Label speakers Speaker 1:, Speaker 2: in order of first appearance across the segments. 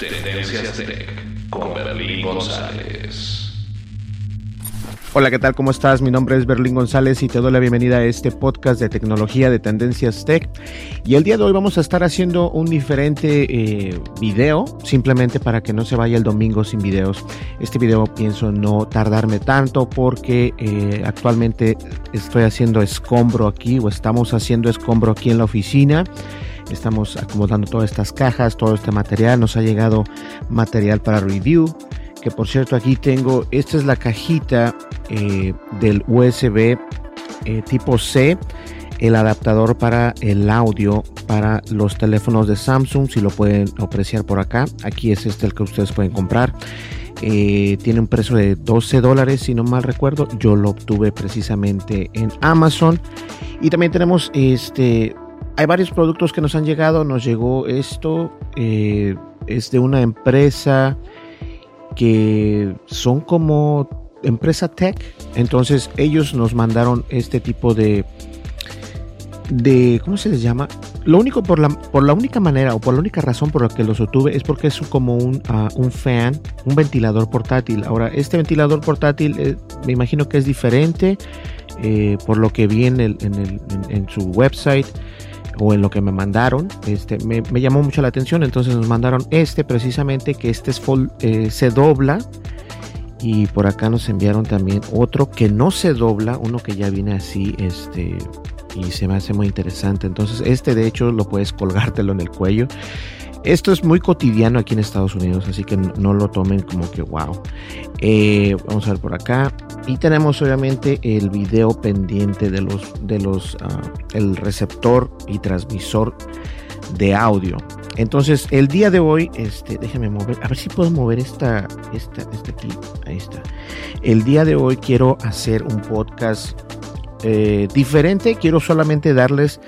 Speaker 1: Tendencias Tech con Berlín González.
Speaker 2: Hola, ¿qué tal? ¿Cómo estás? Mi nombre es Berlín González y te doy la bienvenida a este podcast de tecnología de Tendencias Tech. Y el día de hoy vamos a estar haciendo un diferente eh, video, simplemente para que no se vaya el domingo sin videos. Este video pienso no tardarme tanto porque eh, actualmente estoy haciendo escombro aquí o estamos haciendo escombro aquí en la oficina. Estamos acomodando todas estas cajas, todo este material. Nos ha llegado material para review. Que por cierto aquí tengo, esta es la cajita eh, del USB eh, tipo C, el adaptador para el audio para los teléfonos de Samsung, si lo pueden apreciar por acá. Aquí es este el que ustedes pueden comprar. Eh, tiene un precio de 12 dólares, si no mal recuerdo. Yo lo obtuve precisamente en Amazon. Y también tenemos este hay varios productos que nos han llegado. Nos llegó esto. Eh, es de una empresa que son como empresa tech. Entonces ellos nos mandaron este tipo de... de ¿Cómo se les llama? Lo único, por la, por la única manera o por la única razón por la que los obtuve es porque es como un, uh, un fan, un ventilador portátil. Ahora, este ventilador portátil eh, me imagino que es diferente eh, por lo que vi en, el, en, el, en su website o en lo que me mandaron, este, me, llamó mucho la atención, entonces nos mandaron este precisamente, que este es full, eh, se dobla, y por acá nos enviaron también otro que no se dobla, uno que ya viene así, este, y se me hace muy interesante, entonces este de hecho lo puedes colgártelo en el cuello, esto es muy cotidiano aquí en Estados Unidos, así que no, lo tomen como que wow. Eh, vamos a ver por acá. Y tenemos obviamente el video pendiente de los, de los, uh, el receptor y transmisor de audio. Entonces, el día de hoy, este, déjame mover, a ver si puedo mover esta, esta, esta aquí, ahí está. El día de hoy quiero hacer un podcast eh, diferente. Quiero solamente darles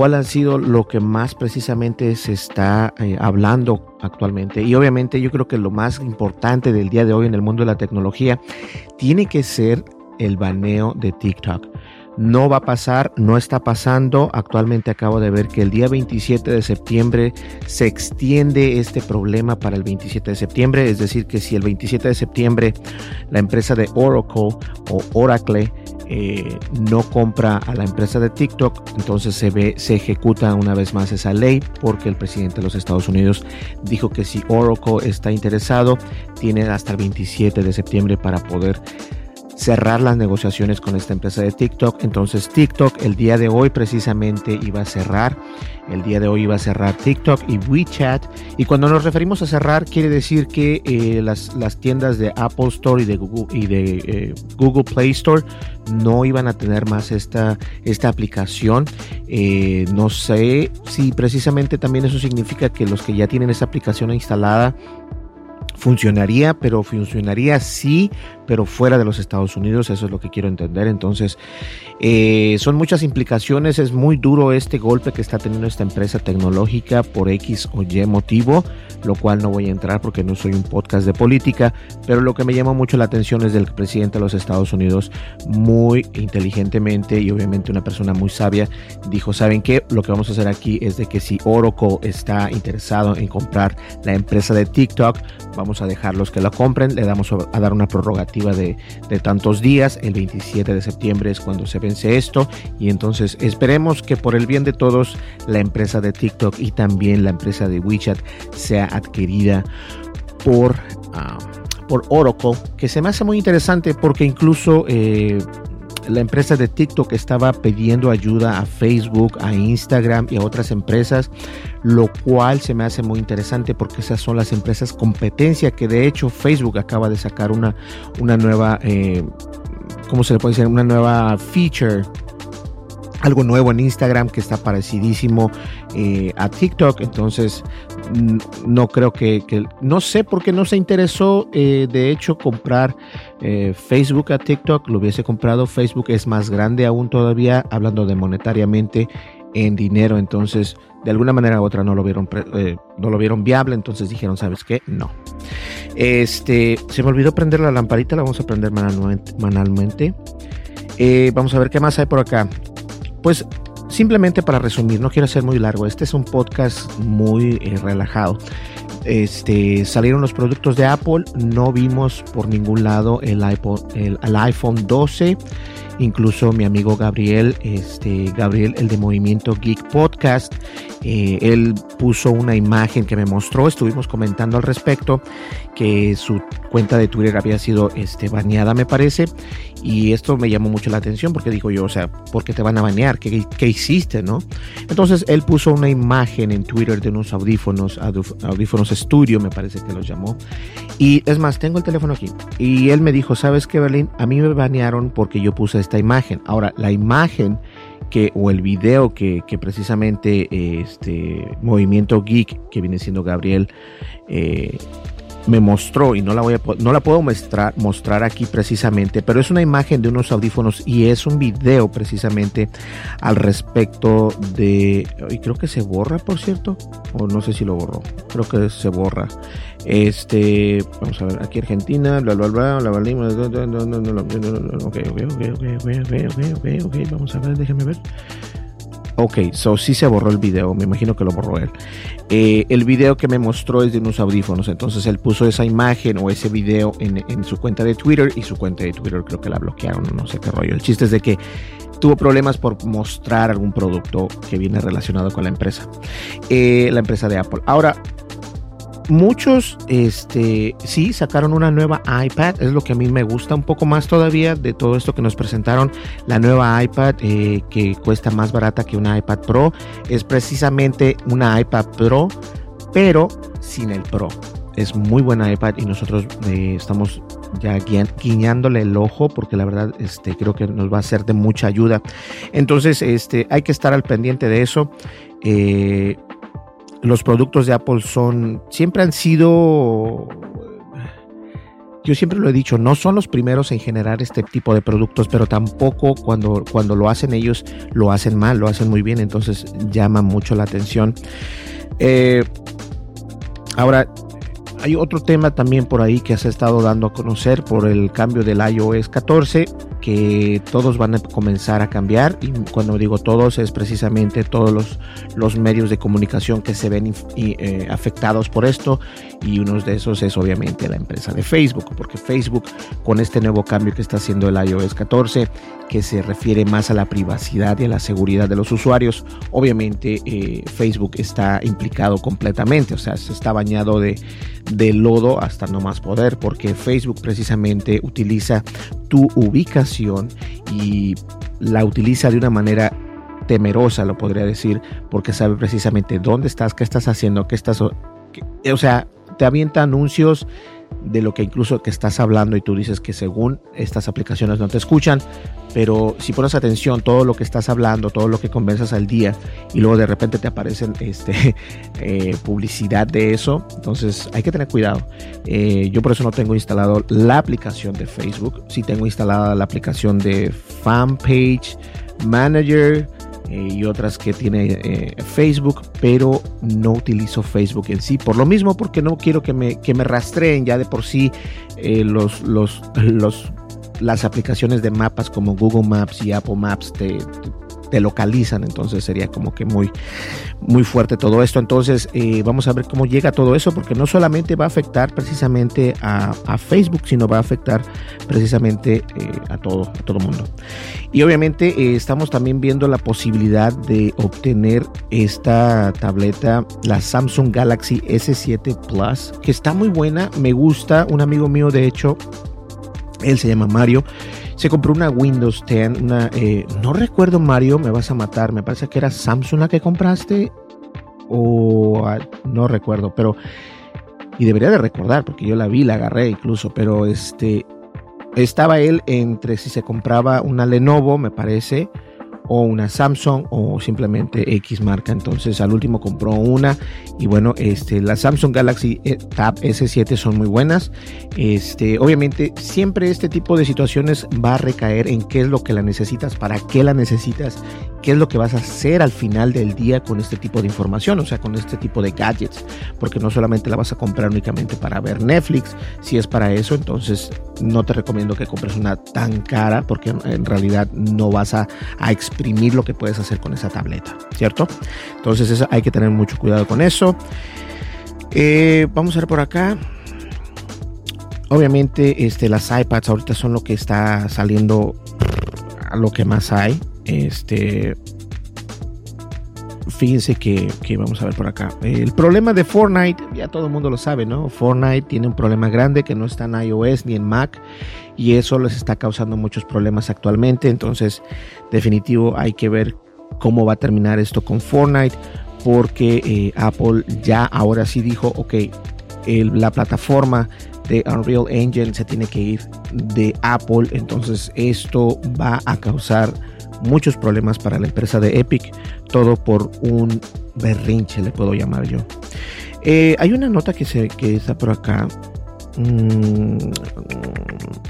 Speaker 2: cuál ha sido lo que más precisamente se está eh, hablando actualmente. Y obviamente yo creo que lo más importante del día de hoy en el mundo de la tecnología tiene que ser el baneo de TikTok. No va a pasar, no está pasando. Actualmente acabo de ver que el día 27 de septiembre se extiende este problema para el 27 de septiembre. Es decir, que si el 27 de septiembre la empresa de Oracle o Oracle eh, no compra a la empresa de TikTok, entonces se ve, se ejecuta una vez más esa ley porque el presidente de los Estados Unidos dijo que si Oracle está interesado, tiene hasta el 27 de septiembre para poder cerrar las negociaciones con esta empresa de TikTok. Entonces TikTok el día de hoy precisamente iba a cerrar. El día de hoy iba a cerrar TikTok y WeChat. Y cuando nos referimos a cerrar quiere decir que eh, las, las, tiendas de Apple Store y de Google, y de, eh, Google Play Store no iban a tener más esta, esta aplicación. Eh, no sé si precisamente también eso significa que los que ya tienen esa aplicación instalada funcionaría, pero funcionaría sí, pero fuera de los Estados Unidos, eso es lo que quiero entender. Entonces, eh, son muchas implicaciones, es muy duro este golpe que está teniendo esta empresa tecnológica por X o Y motivo, lo cual no voy a entrar porque no soy un podcast de política, pero lo que me llama mucho la atención es del presidente de los Estados Unidos, muy inteligentemente y obviamente una persona muy sabia, dijo, ¿saben qué? Lo que vamos a hacer aquí es de que si Oracle está interesado en comprar la empresa de TikTok, vamos a dejarlos que la compren, le damos a dar una prorrogativa de, tantos días, el 27 de septiembre es cuando se vence esto. Y entonces esperemos que por el bien de todos la empresa de TikTok y también la empresa de WeChat sea adquirida por, ah, por Oracle, que se me hace muy interesante porque incluso eh, la empresa de TikTok estaba pidiendo ayuda a Facebook, a Instagram y a otras empresas, lo cual se me hace muy interesante porque esas son las empresas competencia que de hecho Facebook acaba de sacar una, una nueva, eh, ¿cómo se le puede decir? Una nueva feature algo nuevo en Instagram que está parecidísimo eh, a TikTok. Entonces, no creo que, no sé por qué no se interesó, eh, de hecho, comprar eh, Facebook a TikTok. Lo hubiese comprado. Facebook es más grande aún todavía, hablando de monetariamente en dinero. Entonces, de alguna manera u otra no lo vieron, no lo vieron viable. Entonces dijeron, ¿sabes qué? No. Este, se me olvidó prender la lamparita, la vamos a prender manualmente. vamos a ver qué más hay por acá. Pues simplemente para resumir, no quiero ser muy largo, este es un podcast muy eh, relajado. Este, salieron los productos de Apple, no vimos por ningún lado el iPhone, el, iPhone 12 incluso mi amigo Gabriel, este, Gabriel, el de Movimiento Geek Podcast, eh, él puso una imagen que me mostró, estuvimos comentando al respecto, que su cuenta de Twitter había sido este, baneada, me parece, y esto me llamó mucho la atención porque digo yo, o sea, ¿por qué te van a banear? ¿Qué, qué hiciste, no? Entonces él puso una imagen en Twitter de unos audífonos, audífonos Studio, me parece que los llamó, y es más, tengo el teléfono aquí, y él me dijo, ¿sabes qué, Berlín? A mí me banearon porque yo puse esta imagen. Ahora, la imagen que, o el video que, precisamente este Movimiento Geek, que viene siendo Gabriel, eh, me mostró y no la voy a no la puedo mostrar, mostrar aquí precisamente, pero es una imagen de unos audífonos y es un video precisamente al respecto de y creo que se borra, por cierto, o no sé si lo borró. Creo que se borra. Este, vamos a ver, aquí Argentina, bla bla bla, bla bla, ok, ok, ok, ok, ok, ok, vamos a ver, déjame ver. Ok, so sí se borró el video, me imagino que lo borró él. Eh, el video que me mostró es de unos audífonos, entonces él puso esa imagen o ese video en, su cuenta de Twitter y su cuenta de Twitter creo que la bloquearon, no sé qué rollo. El chiste es de que tuvo problemas por mostrar algún producto que viene relacionado con la empresa, eh, la empresa de Apple. Ahora, muchos, este, sí, sacaron una nueva iPad. Es lo que a mí me gusta un poco más todavía de todo esto que nos presentaron. La nueva iPad eh, que cuesta más barata que una iPad Pro. Es precisamente una iPad Pro, pero sin el Pro. Es muy buena iPad y nosotros eh, estamos ya guiñándole el ojo porque la verdad este, creo que nos va a ser de mucha ayuda. Entonces este, hay que estar al pendiente de eso. Eh, los productos de Apple son, siempre han sido, yo siempre lo he dicho, no son los primeros en generar este tipo de productos, pero tampoco cuando, cuando lo hacen ellos lo hacen mal, lo hacen muy bien, entonces llama mucho la atención. Eh, ahora, hay otro tema también por ahí que se ha estado dando a conocer por el cambio del iOS 14 que todos van a comenzar a cambiar y cuando digo todos es precisamente todos los, los medios de comunicación que se ven eh, afectados por esto y uno de esos es obviamente la empresa de Facebook porque Facebook con este nuevo cambio que está haciendo el iOS 14 que se refiere más a la privacidad y a la seguridad de los usuarios obviamente eh, Facebook está implicado completamente o sea se está bañado de, de lodo hasta no más poder porque Facebook precisamente utiliza tu ubicación y la utiliza de una manera temerosa, lo podría decir, porque sabe precisamente dónde estás, qué estás haciendo, qué estás... o sea, te avienta anuncios de lo que incluso que estás hablando y tú dices que según estas aplicaciones no te escuchan, pero si pones atención todo lo que estás hablando, todo lo que conversas al día y luego de repente te aparecen este, eh, publicidad de eso, entonces hay que tener cuidado. Eh, yo por eso no tengo instalado la aplicación de Facebook, sí tengo instalada la aplicación de Fanpage Manager y otras que tiene eh, Facebook, pero no utilizo Facebook en sí. Por lo mismo, porque no quiero que me, que me rastreen ya de por sí eh, los, los, los, las aplicaciones de mapas como Google Maps y Apple Maps localizan, entonces sería como que muy, muy fuerte todo esto. Entonces eh, vamos a ver cómo llega todo eso, porque no solamente va a afectar precisamente a, Facebook, sino va a afectar precisamente eh, a todo, a todo mundo. Y obviamente eh, estamos también viendo la posibilidad de obtener esta tableta, la Samsung Galaxy S7 Plus, que está muy buena, me gusta. Un amigo mío, de hecho, él se llama Mario se compró una Windows 10, una, eh, no recuerdo Mario, me vas a matar, me parece que era Samsung la que compraste o ah, no recuerdo, pero y debería de recordar porque yo la vi, la agarré incluso, pero este estaba él entre si se compraba una Lenovo, me parece, o una Samsung o simplemente X marca. Entonces al último compró una y bueno, este, las Samsung Galaxy eh, Tab S7 son muy buenas. Este, obviamente siempre este tipo de situaciones va a recaer en qué es lo que la necesitas, para qué la necesitas, qué es lo que vas a hacer al final del día con este tipo de información, o sea, con este tipo de gadgets, porque no solamente la vas a comprar únicamente para ver Netflix, si es para eso, entonces no te recomiendo que compres una tan cara porque en realidad no vas a, a exprimir lo que puedes hacer con esa tableta, ¿cierto? Entonces hay que tener mucho cuidado con eso. Eh, vamos a ver por acá. Obviamente, este, las iPads ahorita son lo que está saliendo a lo que más hay. Este, fíjense que, vamos a ver por acá. El problema de Fortnite, ya todo el mundo lo sabe, ¿no? Fortnite tiene un problema grande que no está en iOS ni en Mac y eso les está causando muchos problemas actualmente. Entonces, definitivo, hay que ver cómo va a terminar esto con Fortnite, porque eh, Apple ya ahora sí dijo, ok, la plataforma de Unreal Engine se tiene que ir de Apple, entonces esto va a causar muchos problemas para la empresa de Epic, todo por un berrinche, le puedo llamar yo. Eh, hay una nota que, se, que está por acá Mm,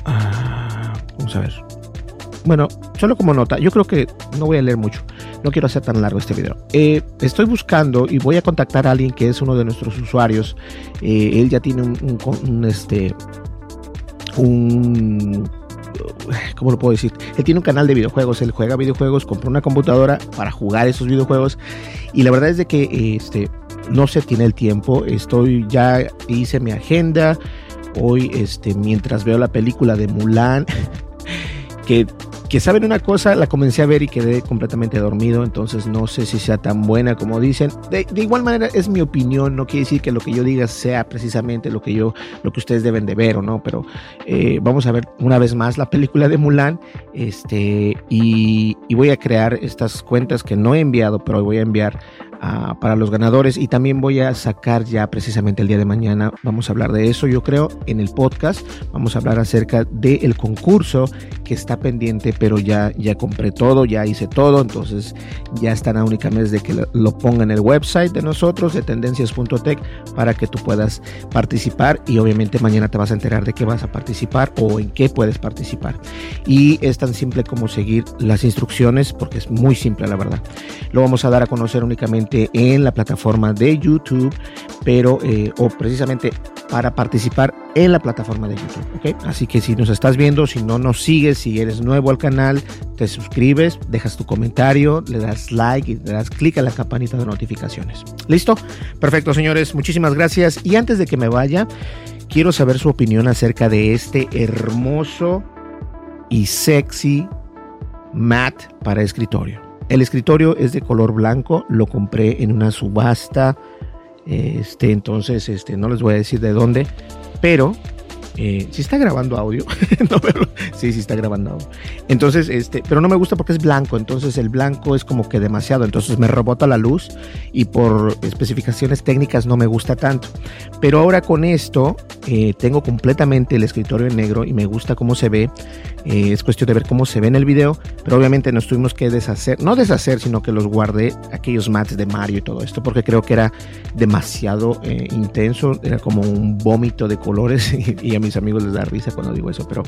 Speaker 2: ah, vamos a ver. Bueno, solo como nota, yo creo que no voy a leer mucho. No quiero hacer tan largo este video. Eh, estoy buscando y voy a contactar a alguien que es uno de nuestros usuarios. Eh, él ya tiene un, este un ¿cómo lo puedo decir? Él tiene un canal de videojuegos, él juega videojuegos, compró una computadora para jugar esos videojuegos y la verdad es de que este no se tiene el tiempo. Estoy ya hice mi agenda, hoy, este, mientras veo la película de Mulan, que, que saben una cosa, la comencé a ver y quedé completamente dormido, entonces no sé si sea tan buena como dicen. De, igual manera es mi opinión, no quiere decir que lo que yo diga sea precisamente lo que yo, lo que ustedes deben de ver o no, pero eh, vamos a ver una vez más la película de Mulan, este, y, y voy a crear estas cuentas que no he enviado, pero voy a enviar para los ganadores. Y también voy a sacar ya precisamente el día de mañana, vamos a hablar de eso yo creo en el podcast, vamos a hablar acerca del concurso que está pendiente pero ya, ya compré todo, ya hice todo, entonces ya están a única mes de que lo, lo ponga en el website de nosotros de tendencias.tech para que tú puedas participar. Y obviamente mañana te vas a enterar de qué vas a participar o en qué puedes participar. Y es tan simple como seguir las instrucciones porque es muy simple la verdad. Lo vamos a dar a conocer únicamente en la plataforma de YouTube, pero eh, o precisamente para participar en la plataforma de YouTube. ¿okay? Así que si nos estás viendo, si no nos sigues, si eres nuevo al canal, te suscribes, dejas tu comentario, le das like y le das clic a la campanita de notificaciones. ¿Listo? Perfecto, señores. Muchísimas gracias. Y antes de que me vaya, quiero saber su opinión acerca de este hermoso y sexy mat para escritorio. El escritorio es de color blanco, lo compré en una subasta. Este, entonces, este, no les voy a decir de dónde, pero Eh, si está grabando audio. no, pero, sí, sí está grabando audio. Entonces, este, pero no me gusta porque es blanco. Entonces el blanco es como que demasiado. Entonces me rebota la luz y por especificaciones técnicas no me gusta tanto. Pero ahora con esto eh, tengo completamente el escritorio en negro y me gusta cómo se ve. Eh, es cuestión de ver cómo se ve en el video. Pero obviamente nos tuvimos que deshacer, no deshacer, sino que los guardé aquellos mats de Mario y todo esto porque creo que era demasiado eh, intenso. Era como un vómito de colores y, mis amigos les da risa cuando digo eso. Pero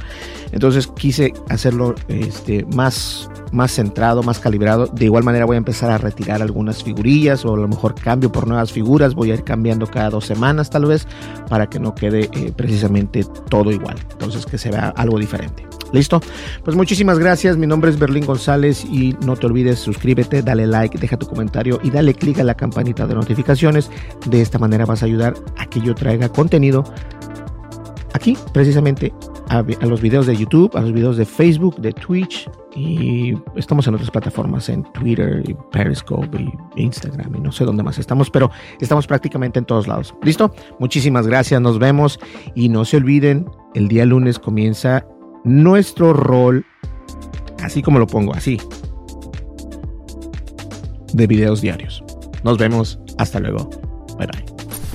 Speaker 2: entonces quise hacerlo este, más, más centrado, más calibrado. De igual manera voy a empezar a retirar algunas figurillas o a lo mejor cambio por nuevas figuras. Voy a ir cambiando cada dos semanas tal vez para que no quede eh, precisamente todo igual. Entonces que se vea algo diferente. ¿Listo? Pues muchísimas gracias. Mi nombre es Berlín González y no te olvides, suscríbete, dale like, deja tu comentario y dale click a la campanita de notificaciones. De esta manera vas a ayudar a que yo traiga contenido aquí, precisamente a, los videos de YouTube, a los videos de Facebook, de Twitch y estamos en otras plataformas, en Twitter, Periscope y Instagram y no sé dónde más estamos, pero estamos prácticamente en todos lados. ¿Listo? Muchísimas gracias, nos vemos y no se olviden, el día lunes comienza nuestro rol, así como lo pongo, así, de videos diarios. Nos vemos, hasta luego. Bye bye.